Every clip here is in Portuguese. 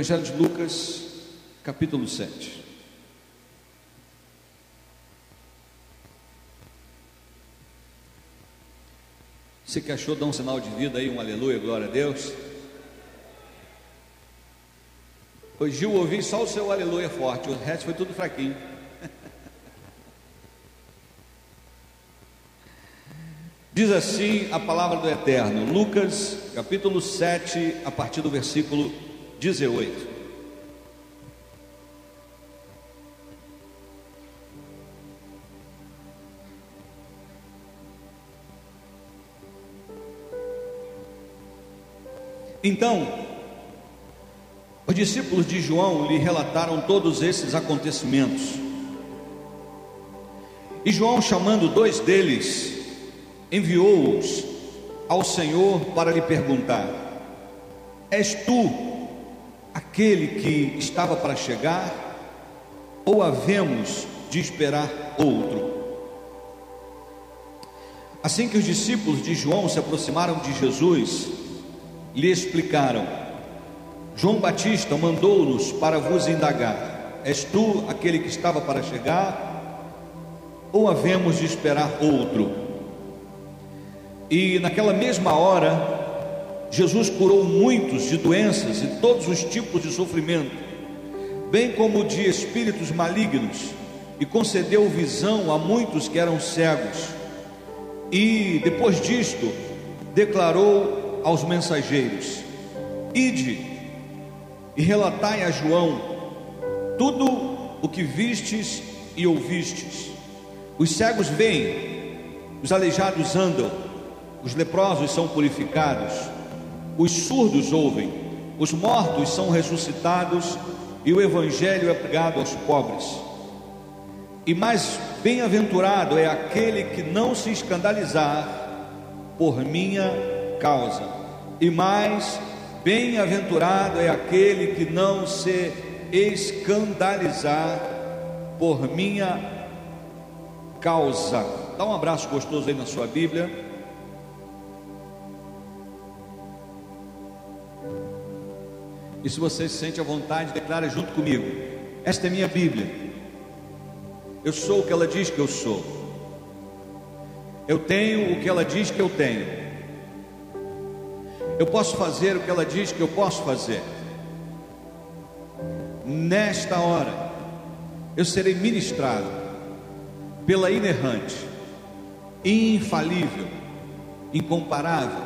Evangelho de Lucas, capítulo 7. Você que achou, dá um sinal de vida aí, um aleluia, glória a Deus. Hoje eu ouvi só o seu aleluia forte, o resto foi tudo fraquinho. Diz assim a palavra do Eterno, Lucas capítulo 7, a partir do versículo 18. Então, os discípulos de João lhe relataram todos esses acontecimentos. E João, chamando dois deles, enviou-os ao Senhor para lhe perguntar: És tu aquele que estava para chegar, ou havemos de esperar outro? Assim que os discípulos de João se aproximaram de Jesus, lhe explicaram: João Batista mandou-nos para vos indagar: És tu aquele que estava para chegar? Ou havemos de esperar outro? E naquela mesma hora, Jesus curou muitos de doenças e todos os tipos de sofrimento, bem como de espíritos malignos, e concedeu visão a muitos que eram cegos. E depois disto, declarou aos mensageiros: Ide e relatai a João tudo o que vistes e ouvistes. Os cegos veem, os aleijados andam, os leprosos são purificados, os surdos ouvem, os mortos são ressuscitados e o evangelho é pregado aos pobres. E mais bem-aventurado é aquele que não se escandalizar por minha causa. E mais bem-aventurado é aquele que não se escandalizar por minha causa. Dá um abraço gostoso aí na sua Bíblia. E se você se sente à vontade, declara junto comigo: Esta é minha Bíblia. Eu sou o que ela diz que eu sou. Eu tenho o que ela diz que eu tenho. Eu posso fazer o que ela diz que eu posso fazer. Nesta hora, eu serei ministrado pela inerrante, infalível, incomparável,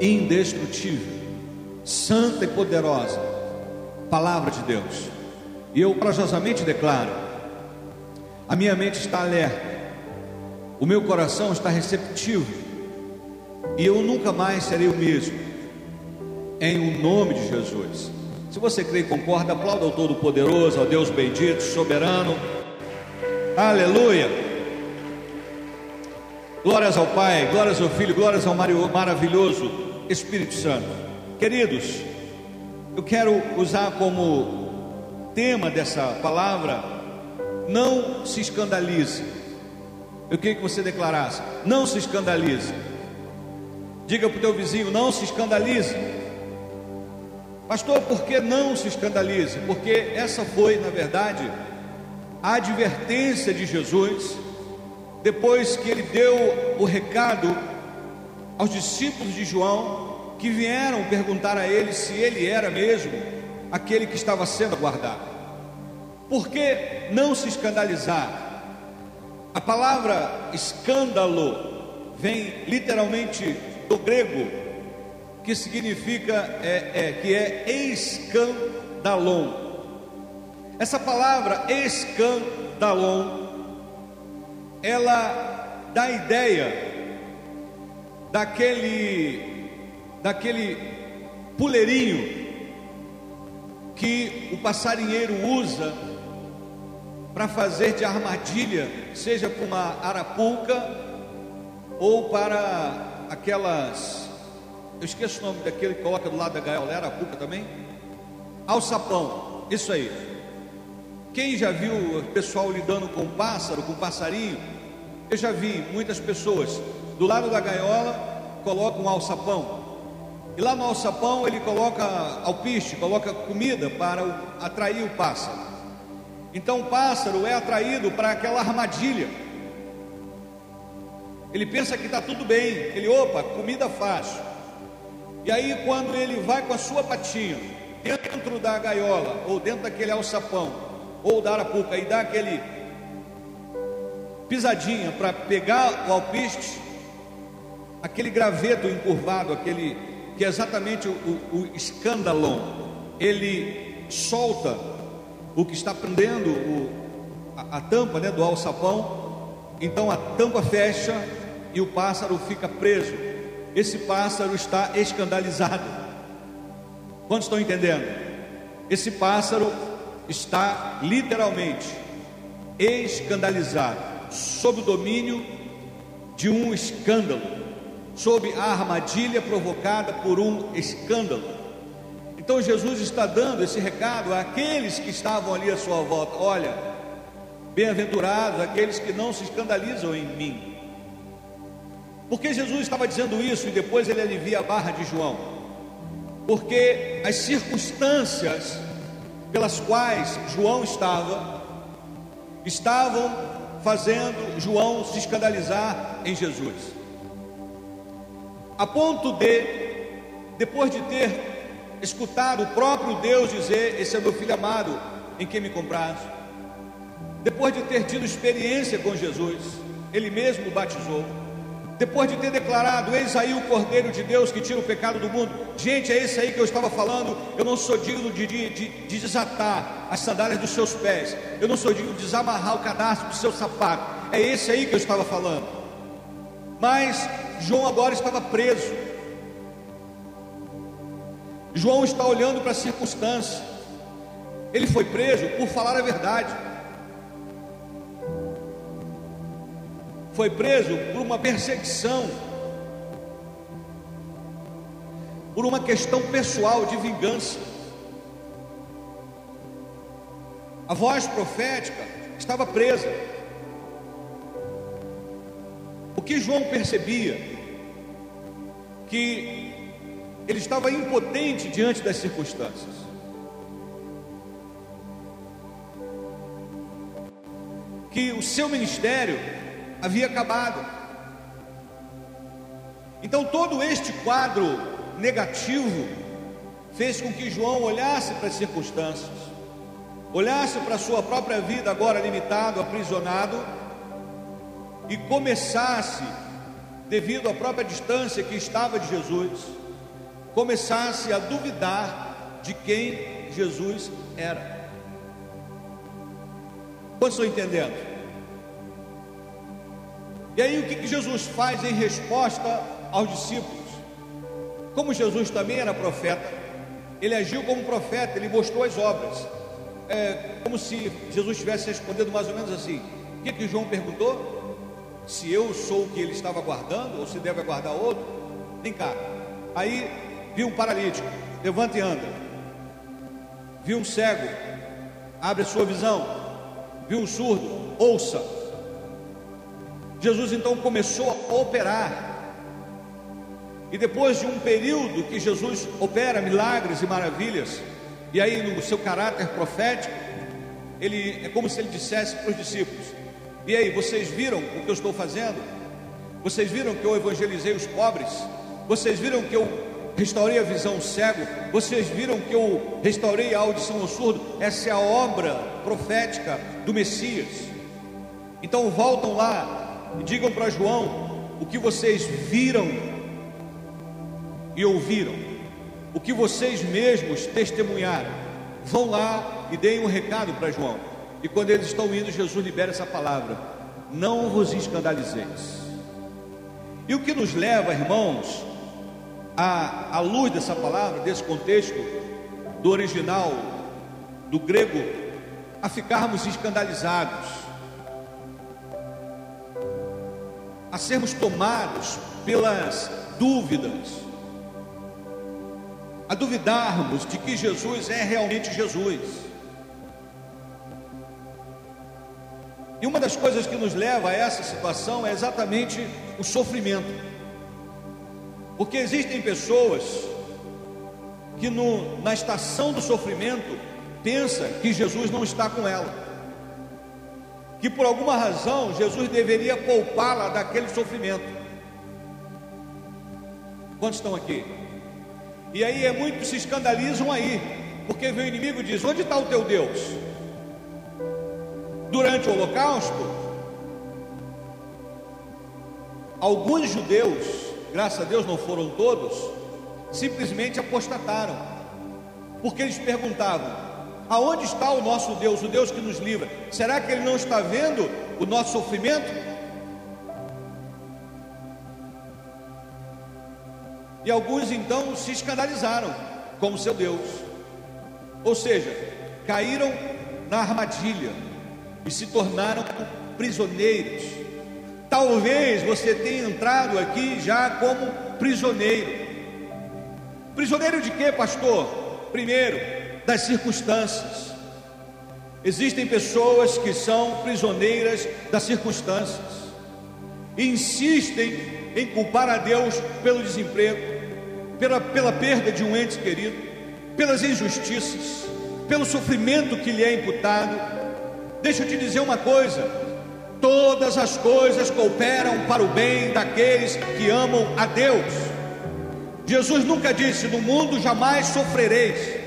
indestrutível, santa e poderosa palavra de Deus. E eu corajosamente declaro: a minha mente está alerta, o meu coração está receptivo e eu nunca mais serei o mesmo, em o nome de Jesus. Se você crê e concorda, aplauda ao Todo-Poderoso, ao Deus bendito, soberano. Aleluia. Glórias ao Pai, glórias ao Filho, glórias ao maravilhoso Espírito Santo. Queridos, eu quero usar como tema dessa palavra: não se escandalize. Eu queria que você declarasse: não se escandalize. Diga para o teu vizinho: não se escandalize. Pastor, por que não se escandalize? Porque essa foi, na verdade, a advertência de Jesus, depois que ele deu o recado aos discípulos de João, que vieram perguntar a ele se ele era mesmo aquele que estava sendo guardado. Por que não se escandalizar? A palavra escândalo vem literalmente do grego, que significa é, é, que é escandalon. Essa palavra escandalon, ela dá ideia daquele, daquele puleirinho que o passarinheiro usa para fazer de armadilha, seja para uma arapuca ou para aquelas. Eu esqueço o nome daquele que coloca do lado da gaiola, era a cuca também? Alçapão, isso aí. Quem já viu o pessoal lidando com pássaro, com passarinho? Eu já vi muitas pessoas do lado da gaiola colocam um alçapão E lá no alçapão ele coloca alpiste, coloca comida para atrair o pássaro. Então o pássaro é atraído para aquela armadilha. Ele pensa que está tudo bem, ele, opa, comida fácil. E aí, quando ele vai com a sua patinha dentro da gaiola, ou dentro daquele alçapão, ou da arapuca, e dá aquele pisadinha para pegar o alpiste, aquele graveto encurvado, aquele que é exatamente o, o, o escândalo, ele solta o que está prendendo o, a, a tampa né, do alçapão, então a tampa fecha e o pássaro fica preso. Esse pássaro está escandalizado. Quantos estão entendendo? Esse pássaro está literalmente escandalizado, sob o domínio de um escândalo sob a armadilha provocada por um escândalo. Então Jesus está dando esse recado àqueles que estavam ali à sua volta: olha, bem-aventurados aqueles que não se escandalizam em mim. Porque Jesus estava dizendo isso e depois ele alivia a barra de João? Porque as circunstâncias pelas quais João estava, estavam fazendo João se escandalizar em Jesus a ponto de, depois de ter escutado o próprio Deus dizer: Esse é meu filho amado, em quem me compraz, depois de ter tido experiência com Jesus, ele mesmo o batizou, depois de ter declarado: Eis aí o Cordeiro de Deus que tira o pecado do mundo. Gente, é esse aí que eu estava falando. Eu não sou digno de, de, de, de desatar as sandálias dos seus pés, eu não sou digno de desamarrar o cadastro do seu sapato. É esse aí que eu estava falando. Mas João agora estava preso. João está olhando para a circunstância. Ele foi preso por falar a verdade. Foi preso por uma perseguição, por uma questão pessoal de vingança. A voz profética estava presa. Que João percebia? Que ele estava impotente diante das circunstâncias. Que o seu ministério havia acabado. Então, todo este quadro negativo fez com que João olhasse para as circunstâncias, olhasse para a sua própria vida, agora limitado, aprisionado e começasse, devido à própria distância que estava de Jesus, começasse a duvidar de quem Jesus era. Quantos estão entendendo? E aí o que, que Jesus faz em resposta aos discípulos? Como Jesus também era profeta, ele agiu como profeta, ele mostrou as obras. É como se Jesus estivesse respondendo mais ou menos assim: o que, que João perguntou? Se eu sou o que ele estava guardando ou se deve aguardar outro. Vem cá. Aí viu um paralítico, levanta e anda. Viu um cego, abre a sua visão. Viu um surdo, ouça. Jesus então começou a operar. E depois de um período que Jesus opera milagres e maravilhas, e aí no seu caráter profético, ele é como se ele dissesse para os discípulos: e aí, vocês viram o que eu estou fazendo? Vocês viram que eu evangelizei os pobres? Vocês viram que eu restaurei a visão cego? Vocês viram que eu restaurei a audição ao surdo? Essa é a obra profética do Messias. Então voltam lá e digam para João o que vocês viram e ouviram, o que vocês mesmos testemunharam. Vão lá e deem um recado para João. E quando eles estão indo, Jesus libera essa palavra: Não vos escandalizeis. E o que nos leva, irmãos, à, à luz dessa palavra, desse contexto, do original, do grego, a ficarmos escandalizados, a sermos tomados pelas dúvidas, a duvidarmos de que Jesus é realmente Jesus. E uma das coisas que nos leva a essa situação é exatamente o sofrimento. Porque existem pessoas que no, na estação do sofrimento pensa que Jesus não está com ela, que por alguma razão Jesus deveria poupá-la daquele sofrimento. Quantos estão aqui? E aí é muitos se escandalizam aí, porque vem o inimigo e diz: Onde está o teu Deus? Durante o Holocausto, alguns judeus, graças a Deus não foram todos, simplesmente apostataram, porque eles perguntavam: Aonde está o nosso Deus, o Deus que nos livra? Será que Ele não está vendo o nosso sofrimento? E alguns então se escandalizaram com o seu Deus, ou seja, caíram na armadilha e se tornaram prisioneiros. Talvez você tenha entrado aqui já como prisioneiro. Prisioneiro de quê, pastor? Primeiro, das circunstâncias. Existem pessoas que são prisioneiras das circunstâncias e insistem em culpar a Deus pelo desemprego, pela, pela perda de um ente querido, pelas injustiças, pelo sofrimento que lhe é imputado. Deixa eu te dizer uma coisa: todas as coisas cooperam para o bem daqueles que amam a Deus. Jesus nunca disse: No mundo jamais sofrereis.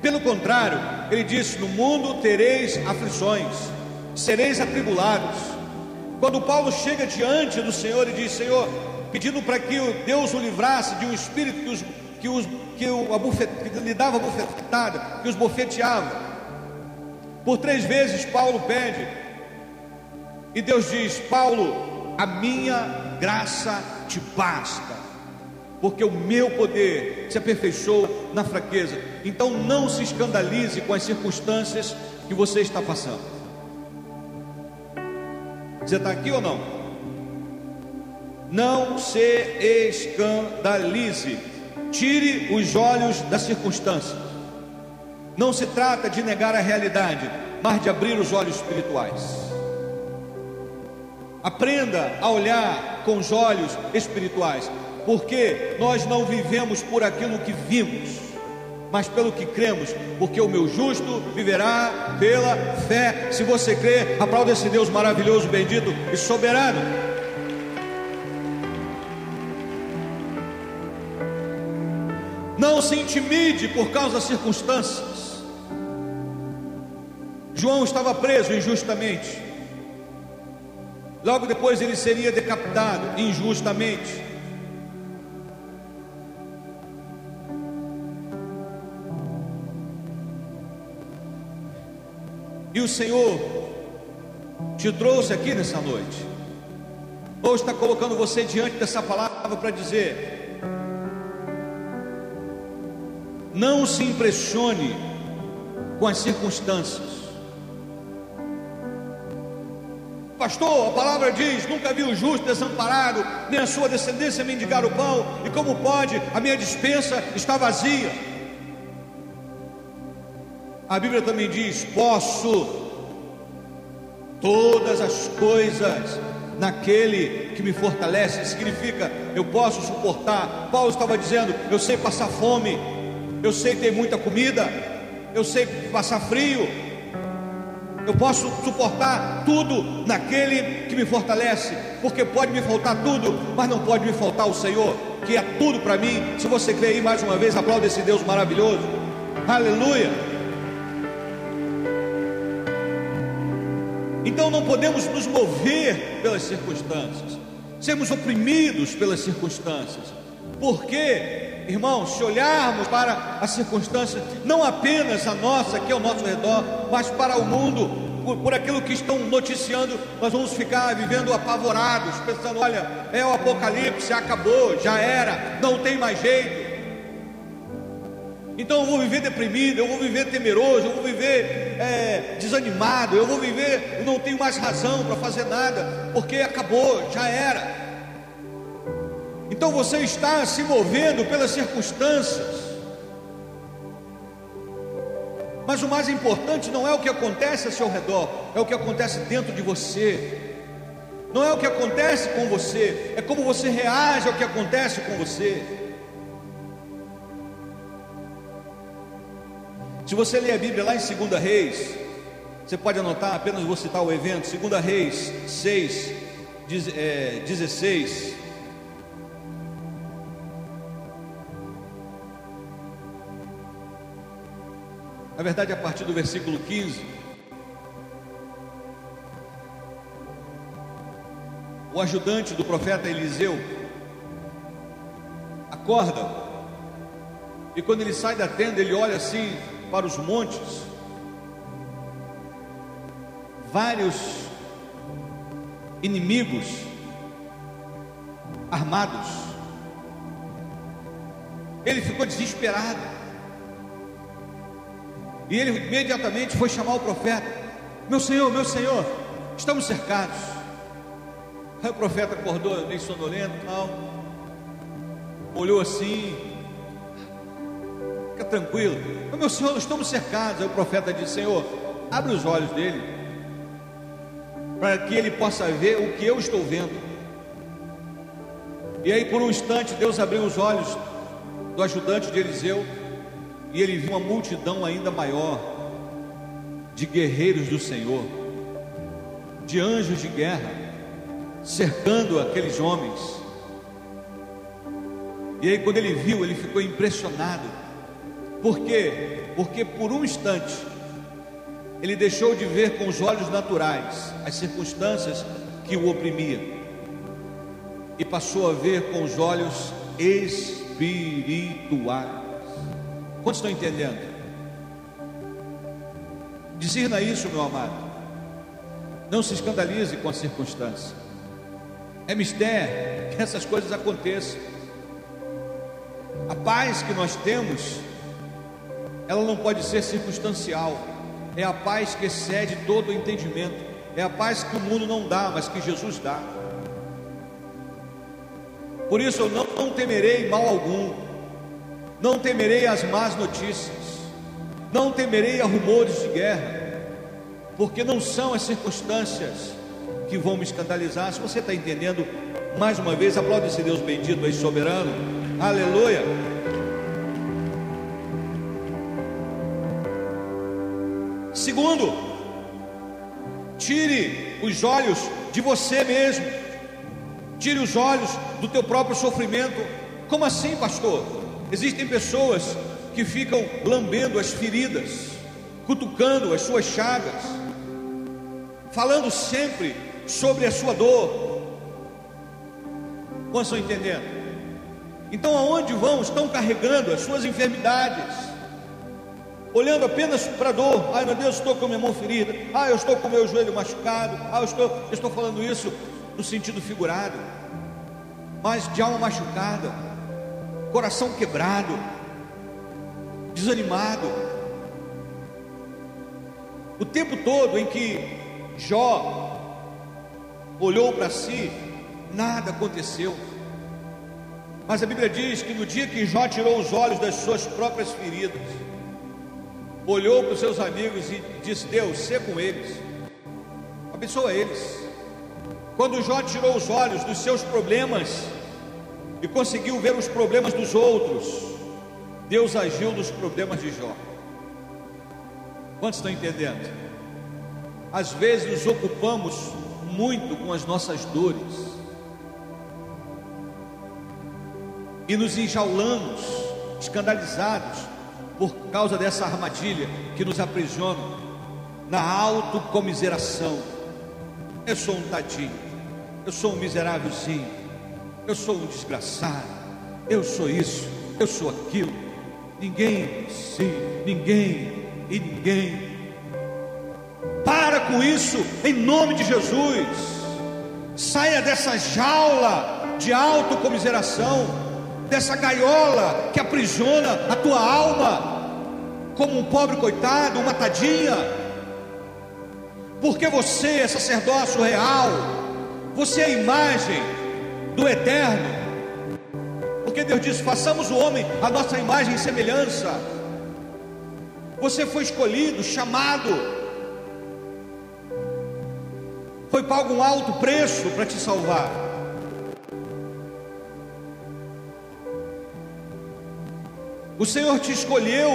Pelo contrário, ele disse: No mundo tereis aflições, sereis atribulados. Quando Paulo chega diante do Senhor e diz: Senhor, pedindo para que Deus o livrasse de um espírito que, os, que, os, que, o, que lhe dava bufetada, que os bofeteava. Por três vezes Paulo pede, e Deus diz: Paulo, a minha graça te basta porque o meu poder se aperfeiçoa na fraqueza. Então não se escandalize com as circunstâncias que você está passando. Você está aqui ou não? Não se escandalize. Tire os olhos das circunstâncias. Não se trata de negar a realidade, mas de abrir os olhos espirituais. Aprenda a olhar com os olhos espirituais porque nós não vivemos por aquilo que vimos, mas pelo que cremos, porque o meu justo viverá pela fé. Se você crê, aplauda esse Deus maravilhoso, bendito e soberano. Não se intimide por causa das circunstâncias. João estava preso injustamente. Logo depois ele seria decapitado injustamente. E o Senhor te trouxe aqui nessa noite, ou está colocando você diante dessa palavra para dizer: não se impressione com as circunstâncias. Pastor, a palavra diz: nunca vi o justo desamparado, nem a sua descendência mendigar o pão, e como pode, a minha dispensa está vazia. A Bíblia também diz: posso todas as coisas naquele que me fortalece. Significa eu posso suportar. Paulo estava dizendo: eu sei passar fome, eu sei ter muita comida, eu sei passar frio. Eu posso suportar tudo naquele que me fortalece, porque pode me faltar tudo, mas não pode me faltar o Senhor, que é tudo para mim. Se você crê aí mais uma vez, aplauda esse Deus maravilhoso. Aleluia. Então não podemos nos mover pelas circunstâncias, sermos oprimidos pelas circunstâncias, porque, irmãos, se olharmos para as circunstâncias, não apenas a nossa, que é ao nosso redor, mas para o mundo, por, por, aquilo que estão noticiando, nós vamos ficar vivendo apavorados, pensando: olha, é o apocalipse, acabou, já era, não tem mais jeito. Então eu vou viver deprimido, eu vou viver temeroso, eu vou viver é, desanimado, eu vou viver, eu não tenho mais razão para fazer nada, porque acabou, já era. Então você está se movendo pelas circunstâncias. Mas o mais importante não é o que acontece ao seu redor, é o que acontece dentro de você. Não é o que acontece com você, é como você reage ao que acontece com você. Se você ler a Bíblia lá em 2 Reis, você pode anotar, apenas vou citar o evento, 2 Reis 6, 16. Na verdade, a partir do versículo 15. O ajudante do profeta Eliseu acorda e quando ele sai da tenda, ele olha assim para os montes. Vários inimigos armados. Ele ficou desesperado. E ele imediatamente foi chamar o profeta: Meu senhor, meu senhor, estamos cercados. Aí o profeta acordou meio sonolento, tal, olhou assim, fica tranquilo. Meu senhor, estamos cercados. Aí o profeta disse: Senhor, abre os olhos dele, para que ele possa ver o que eu estou vendo. E aí, por um instante, Deus abriu os olhos do ajudante de Eliseu e ele viu uma multidão ainda maior de guerreiros do Senhor, de anjos de guerra, cercando aqueles homens. E aí, quando ele viu, ele ficou impressionado. Por quê? Porque por um instante ele deixou de ver com os olhos naturais as circunstâncias que o oprimiam e passou a ver com os olhos espirituais. Quantos estão entendendo? Discerna isso, meu amado. Não se escandalize com a circunstância. É mistério que essas coisas aconteçam. A paz que nós temos, ela não pode ser circunstancial. É a paz que excede todo o entendimento. É a paz que o mundo não dá, mas que Jesus dá. Por isso eu não, não temerei mal algum não temerei as más notícias, não temerei a rumores de guerra, porque não são as circunstâncias que vão me escandalizar. Se você está entendendo, mais uma vez, aplaude esse Deus bendito aí, soberano, aleluia. Segundo, tire os olhos de você mesmo, tire os olhos do teu próprio sofrimento. Como assim, pastor? Existem pessoas que ficam lambendo as feridas, cutucando as suas chagas, falando sempre sobre a sua dor. Quantos estão entendendo? Então, aonde vão? Estão carregando as suas enfermidades, olhando apenas para a dor. Ai meu Deus, estou com minha mão ferida. Ah, eu estou com meu joelho machucado. Ah, eu estou, eu estou falando isso no sentido figurado, mas de alma machucada coração quebrado, desanimado. O tempo todo em que Jó olhou para si, nada aconteceu. Mas a Bíblia diz que no dia que Jó tirou os olhos das suas próprias feridas, olhou para os seus amigos e disse: Deus, ser com eles, abençoa eles. Quando Jó tirou os olhos dos seus problemas, e conseguiu ver os problemas dos outros, Deus agiu nos problemas de Jó. Quantos estão entendendo? Às vezes nos ocupamos muito com as nossas dores e nos enjaulamos, escandalizados por causa dessa armadilha que nos aprisiona na autocomiseração. Eu sou um tadinho, eu sou um miserávelzinho, eu sou um desgraçado, eu sou isso, eu sou aquilo. Ninguém, sim, ninguém e ninguém. Para com isso, em nome de Jesus. Saia dessa jaula de autocomiseração, dessa gaiola que aprisiona a tua alma, como um pobre coitado, uma tadinha. Porque você é sacerdócio real, você é imagem do eterno. Porque Deus disse: façamos o homem a nossa imagem e semelhança. Você foi escolhido, chamado, foi pago um alto preço para te salvar. O Senhor te escolheu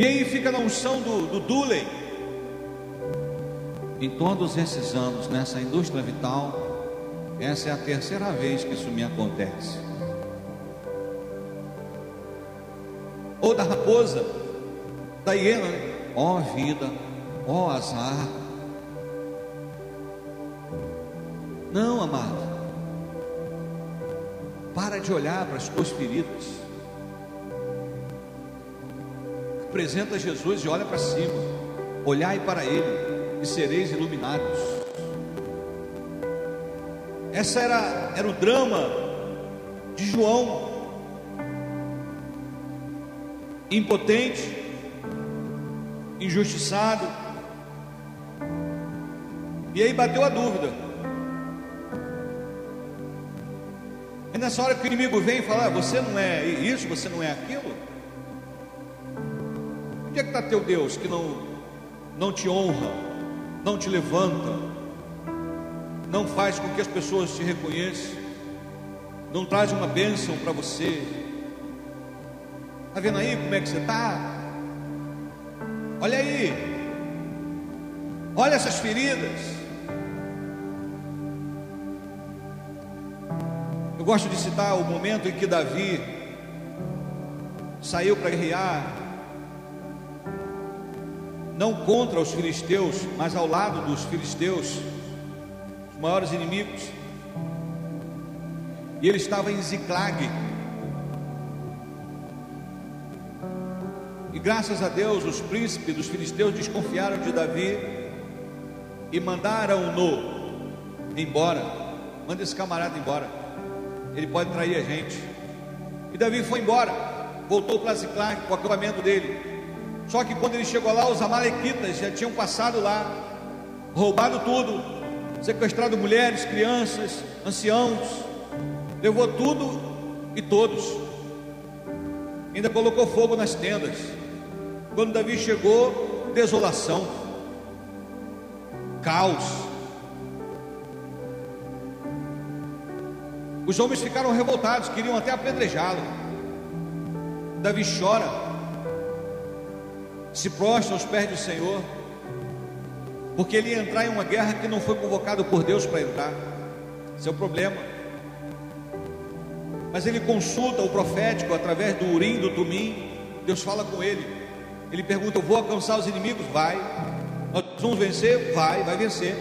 E aí fica na unção do, do Dulem. Em todos esses anos, nessa indústria vital, essa é a terceira vez que isso me acontece. Ou da raposa, da hiena, ó oh, vida, ó oh, azar. Não, amado. Para de olhar para as tuas feridas. Apresenta Jesus e olha para cima. Olhai para Ele e sereis iluminados. Essa era, era o drama de João. Impotente, injustiçado. E aí bateu a dúvida: nessa hora que o inimigo vem e fala: ah, Você não é isso, você não é aquilo. Onde é que está teu Deus que não, não te honra, não te levanta, não faz com que as pessoas te reconheçam, não traz uma bênção para você? Está vendo aí como é que você está? Olha aí, olha essas feridas. Eu gosto de citar o momento em que Davi saiu para guerrear, não contra os filisteus, mas ao lado dos filisteus, os maiores inimigos. E ele estava em Ziclag. E graças a Deus, os príncipes dos filisteus desconfiaram de Davi e mandaram-no embora. Manda esse camarada embora ele pode trair a gente. E Davi foi embora, voltou para Ziclag, com o acampamento dele. Só que quando ele chegou lá, os amalequitas já tinham passado lá, roubado tudo, sequestrado mulheres, crianças, anciãos, levou tudo e todos. Ainda colocou fogo nas tendas. Quando Davi chegou, desolação, caos. Os homens ficaram revoltados, queriam até apedrejá-lo. Davi chora, se prostra aos pés do Senhor, porque ele ia entrar em uma guerra que não foi convocado por Deus para entrar. Esse é problema. Mas ele consulta o profético através do Urim, do Tumim. Deus fala com ele. Ele pergunta: Eu vou alcançar os inimigos? Vai. Nós vamos vencer? Vai, vai vencer.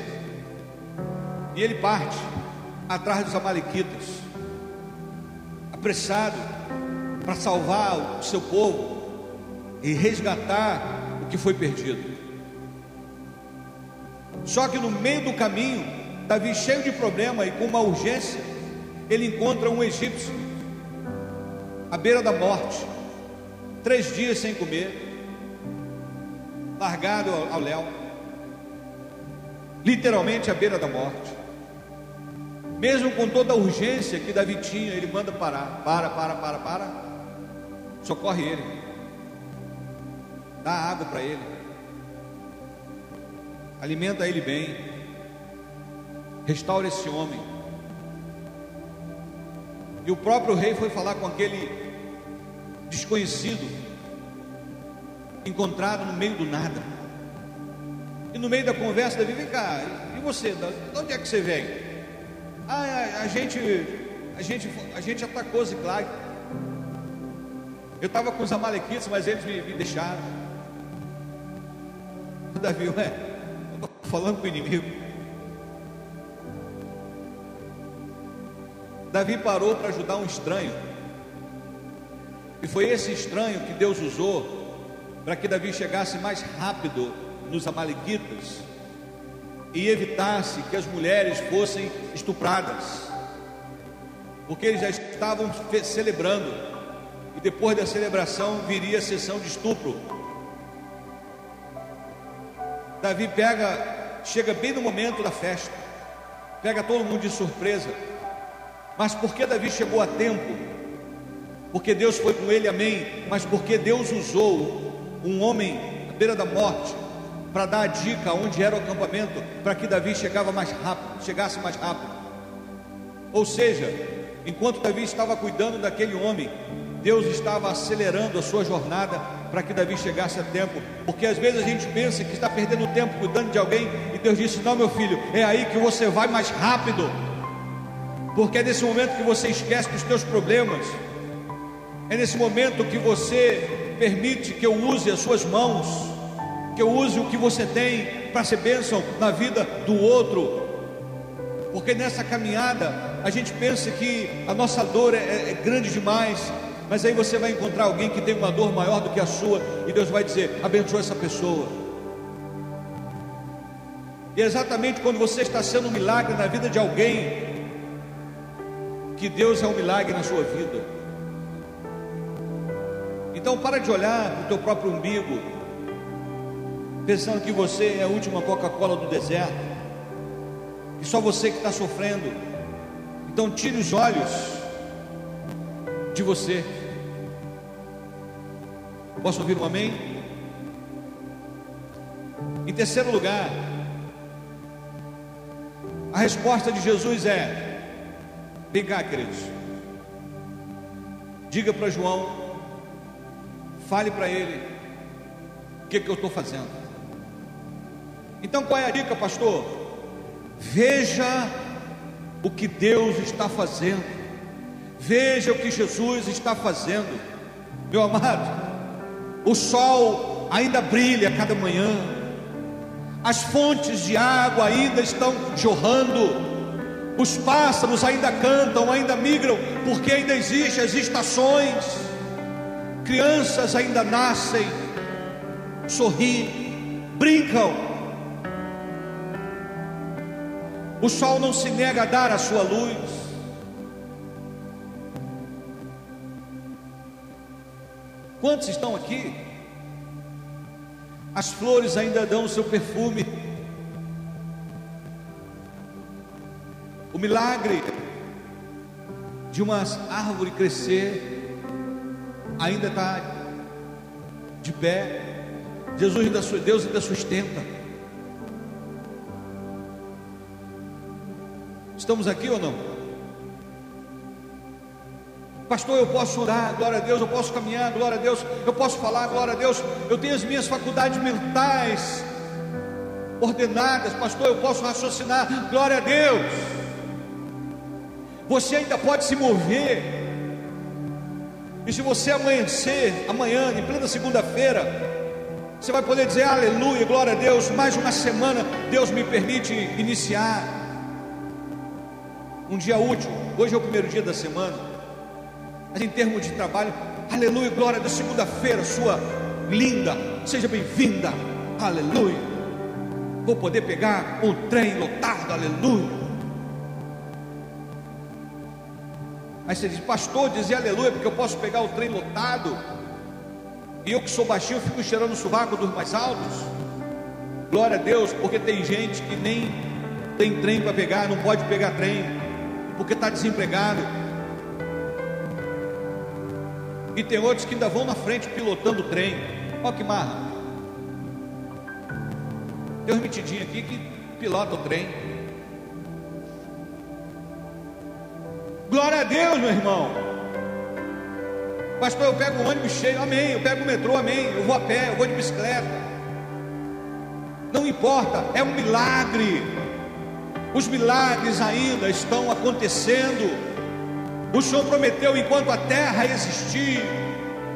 E ele parte atrás dos Amalequitas, apressado para salvar o seu povo e resgatar o que foi perdido. Só que no meio do caminho, Davi, cheio de problema e com uma urgência, ele encontra um egípcio à beira da morte, três dias sem comer, largado ao léu, literalmente à beira da morte. Mesmo com toda a urgência que Davi tinha, ele manda parar. Para, para, para, para. Socorre ele. Dá água para ele. Alimenta ele bem. Restaura esse homem. E o próprio rei foi falar com aquele desconhecido, encontrado no meio do nada. E no meio da conversa, Davi, vem cá, e você, de onde é que você vem? Ah, a, a gente, a gente, a gente atacou Ziclag. Eu estava com os amalequitas, mas eles me, me deixaram. Davi, ué, falando com o inimigo. Davi parou para ajudar um estranho. E foi esse estranho que Deus usou para que Davi chegasse mais rápido nos amalequitas e evitasse que as mulheres fossem estupradas, porque eles já estavam celebrando, e depois da celebração viria a sessão de estupro. Davi pega, chega bem no momento da festa, pega todo mundo de surpresa. Mas por que Davi chegou a tempo? Porque Deus foi com ele, amém. Mas porque Deus usou um homem à beira da morte para dar a dica onde era o acampamento, para que Davi chegava mais rápido, chegasse mais rápido. Ou seja, enquanto Davi estava cuidando daquele homem, Deus estava acelerando a sua jornada para que Davi chegasse a tempo, porque às vezes a gente pensa que está perdendo tempo cuidando de alguém, e Deus disse: Não, meu filho, é aí que você vai mais rápido, porque é nesse momento que você esquece dos teus problemas, é nesse momento que você permite que eu use as suas mãos, que eu use o que você tem para ser bênção na vida do outro, porque nessa caminhada a gente pensa que a nossa dor é, é grande demais, mas aí você vai encontrar alguém que tem uma dor maior do que a sua, e Deus vai dizer: abençoa essa pessoa. E é exatamente quando você está sendo um milagre na vida de alguém, que Deus é um milagre na sua vida. Então para de olhar para o teu próprio umbigo, pensando que você é a última Coca-Cola do deserto, e só você que está sofrendo. Então tire os olhos de você. Posso ouvir um amém? Em terceiro lugar, a resposta de Jesus é: vem cá, queridos, diga para João, fale para ele o que, que eu estou fazendo. Então qual é a dica, pastor? Veja o que Deus está fazendo, veja o que Jesus está fazendo, meu amado o sol ainda brilha cada manhã, as fontes de água ainda estão jorrando, os pássaros ainda cantam, ainda migram, porque ainda existem as estações, crianças ainda nascem, sorriem, brincam. O sol não se nega a dar a sua luz. Quantos estão aqui? As flores ainda dão o seu perfume. O milagre de uma árvore crescer ainda está de pé. Jesus ainda, Deus ainda sustenta. Estamos aqui ou não? Pastor, eu posso orar, glória a Deus, eu posso caminhar, glória a Deus, eu posso falar, glória a Deus, eu tenho as minhas faculdades mentais ordenadas, pastor, eu posso raciocinar, glória a Deus. Você ainda pode se mover, e se você amanhecer, amanhã, em plena segunda-feira, você vai poder dizer aleluia, glória a Deus, mais uma semana Deus me permite iniciar. Um dia útil, hoje é o primeiro dia da semana. Mas em termos de trabalho, aleluia, glória da segunda-feira, sua linda, seja bem-vinda, aleluia. Vou poder pegar um trem lotado, aleluia. Aí você diz, pastor, dizer aleluia, porque eu posso pegar o trem lotado. E eu que sou baixinho, fico cheirando o sovaco dos mais altos. Glória a Deus, porque tem gente que nem tem trem para pegar, não pode pegar trem, porque está desempregado e tem outros que ainda vão na frente pilotando o trem. Olha que marra. Tem uns aqui que pilota o trem. Glória a Deus, meu irmão. Pastor, eu pego o ônibus cheio, amém. Eu pego o metrô, amém. Eu vou a pé, eu vou de bicicleta. Não importa, é um milagre. Os milagres ainda estão acontecendo. O Senhor prometeu: enquanto a terra existir,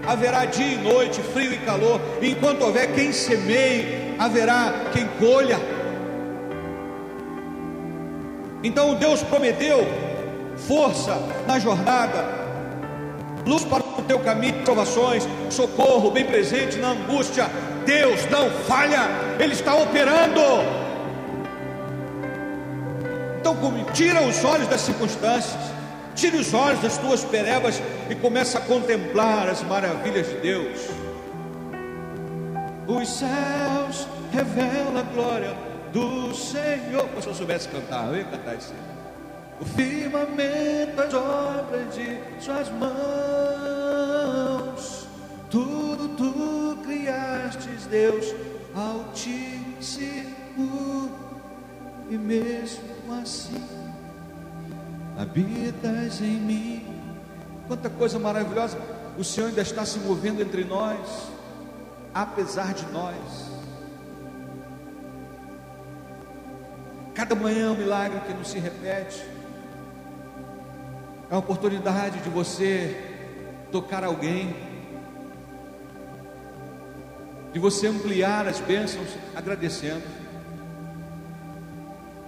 haverá dia e noite, frio e calor. E enquanto houver quem semeie, haverá quem colha. Então Deus prometeu força na jornada, luz para o teu caminho, provações, socorro bem presente na angústia. Deus não falha, Ele está operando. Então, tira os olhos das circunstâncias Tire os olhos das tuas perebas e comece a contemplar as maravilhas de Deus. Os céus revelam a glória do Senhor. Se eu soubesse cantar, eu ia cantar isso. O firmamento, as obras de suas mãos, tudo tu criastes, Deus Altíssimo, e mesmo assim habitas em mim. Quanta coisa maravilhosa, o Senhor ainda está se movendo entre nós. apesar de nós. Cada manhã é um milagre que não se repete. É a oportunidade de você tocar alguém, de você ampliar as bênçãos agradecendo.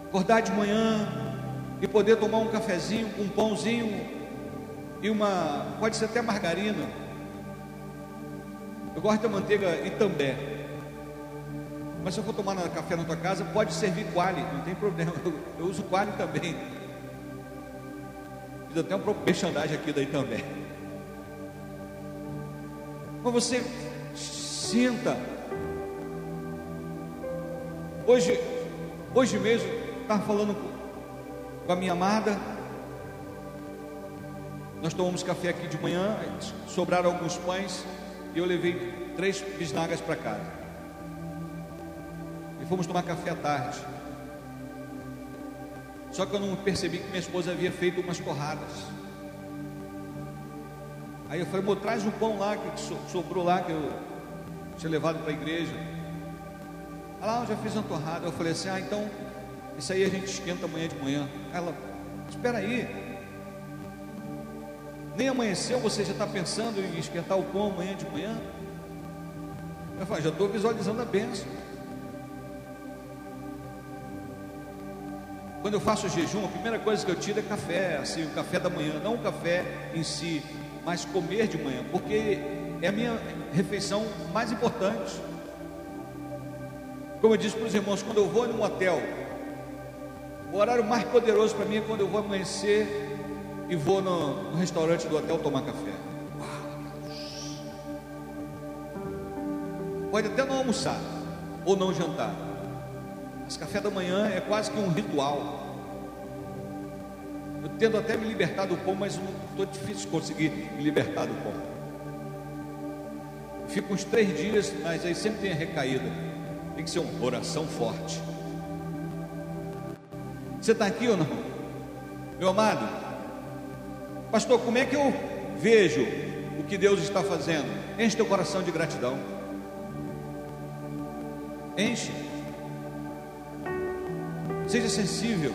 Acordar de manhã e poder tomar um cafezinho um pãozinho e uma, pode ser até margarina. Eu gosto da manteiga Itambé. Mas se eu for tomar café na tua casa, pode servir quali, não tem problema. Eu, eu uso quali também. Fiz até um merchandising aqui daí também. Mas você sinta. Hoje, hoje mesmo, estava falando com a minha amada. Nós tomamos café aqui de manhã, sobraram alguns pães e eu levei três bisnagas para casa. E fomos tomar café à tarde. Só que eu não percebi que minha esposa havia feito umas torradas. Aí eu falei, traz um pão lá que sobrou lá, que eu tinha levado para a igreja. Ah, eu já fiz uma torrada. Eu falei assim, ah, então isso aí a gente esquenta amanhã de manhã. Ela, espera aí. Nem amanheceu, você já está pensando em esquentar o pão amanhã de manhã? Eu falei, já estou visualizando a bênção. Quando eu faço jejum, a primeira coisa que eu tiro é café, assim, o café da manhã, não o café em si, mas comer de manhã, porque é a minha refeição mais importante. Como eu disse para os irmãos, quando eu vou num hotel, o horário mais poderoso para mim é quando eu vou amanhecer e vou no, no restaurante do hotel tomar café. Pode até não almoçar ou não jantar, mas café da manhã é quase que um ritual. Eu tendo até me libertar do pão, mas estou difícil de conseguir me libertar do pão. fico uns três dias, mas aí sempre tem a recaída. Tem que ser uma oração forte. Você está aqui ou não? Meu amado, pastor, como é que eu vejo o que Deus está fazendo? Enche teu coração de gratidão. Enche. Seja sensível.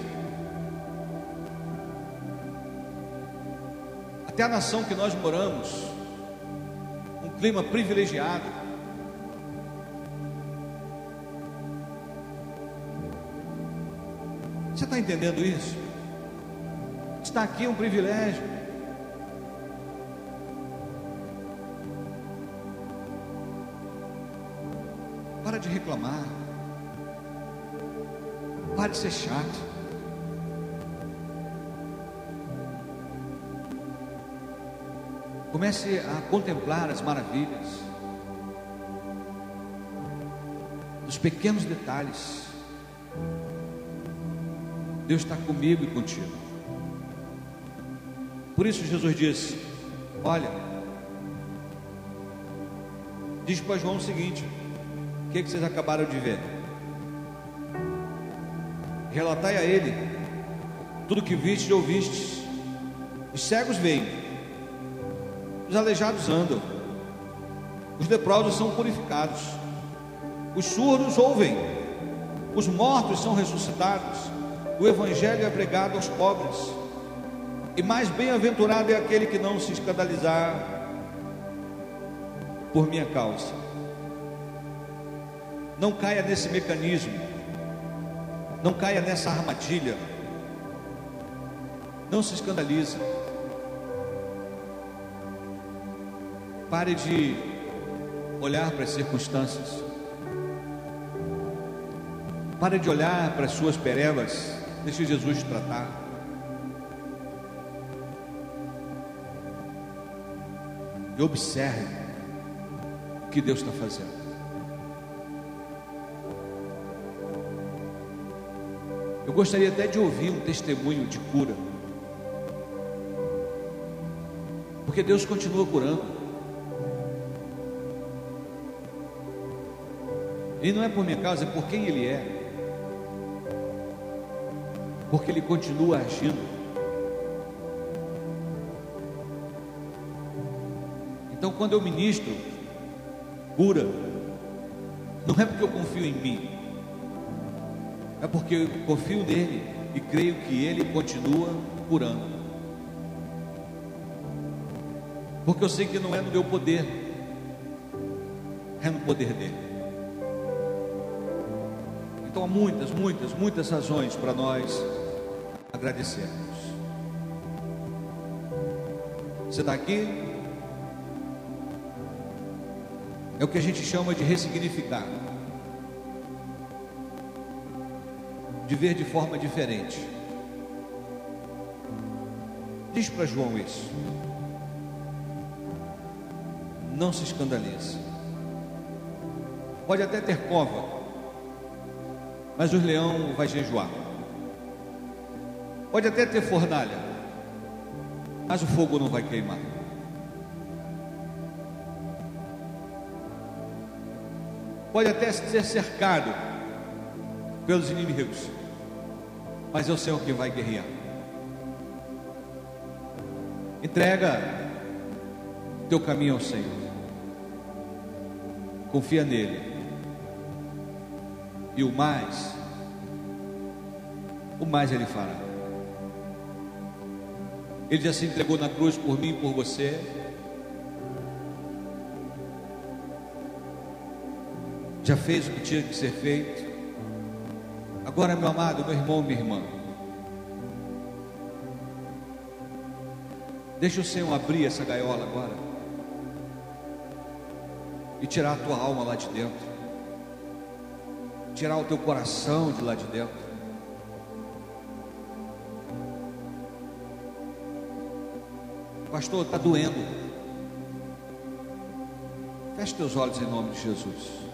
Até a nação que nós moramos, um clima privilegiado. Entendendo isso? Está aqui um privilégio. Para de reclamar. Para de ser chato. Comece a contemplar as maravilhas, os pequenos detalhes. Deus está comigo e contigo. Por isso Jesus disse: Olha, diz para João o seguinte: O que, que vocês acabaram de ver? Relatai a ele tudo que vistes e ouvistes. Os cegos veem, os aleijados andam, os leprosos são purificados, os surdos ouvem, os mortos são ressuscitados, o evangelho é pregado aos pobres, e mais bem-aventurado é aquele que não se escandalizar por minha causa. Não caia nesse mecanismo, não caia nessa armadilha, não se escandalize. Pare de olhar para as circunstâncias. Pare de olhar para as suas perebas. Deixe Jesus tratar. E observe o que Deus está fazendo. Eu gostaria até de ouvir um testemunho de cura. Porque Deus continua curando. E não é por minha causa, é por quem Ele é. Porque Ele continua agindo. Então, quando eu ministro cura, Não é porque eu confio em mim, é porque eu confio nele e creio que ele continua curando. Porque eu sei que não é no meu poder, é no poder dele. Então há muitas, muitas, muitas razões para nós agradecermos. Você está aqui? É o que a gente chama de ressignificar. De ver de forma diferente. Diz para João isso. Não se escandalize. Pode até ter cova, mas o leão vai jejuar. Pode até ter fornalha, mas o fogo não vai queimar. Pode até ser cercado pelos inimigos, mas é o Senhor que vai guerrear. Entrega teu caminho ao Senhor. Confia nele. E o mais, o mais ele fará. Ele já se entregou na cruz por mim e por você. Já fez o que tinha que ser feito. Agora, meu amado, meu irmão, minha irmã. Deixa o Senhor abrir essa gaiola agora. E tirar a tua alma lá de dentro. Tirar o teu coração de lá de dentro. Pastor, está doendo. Feche teus olhos em nome de Jesus.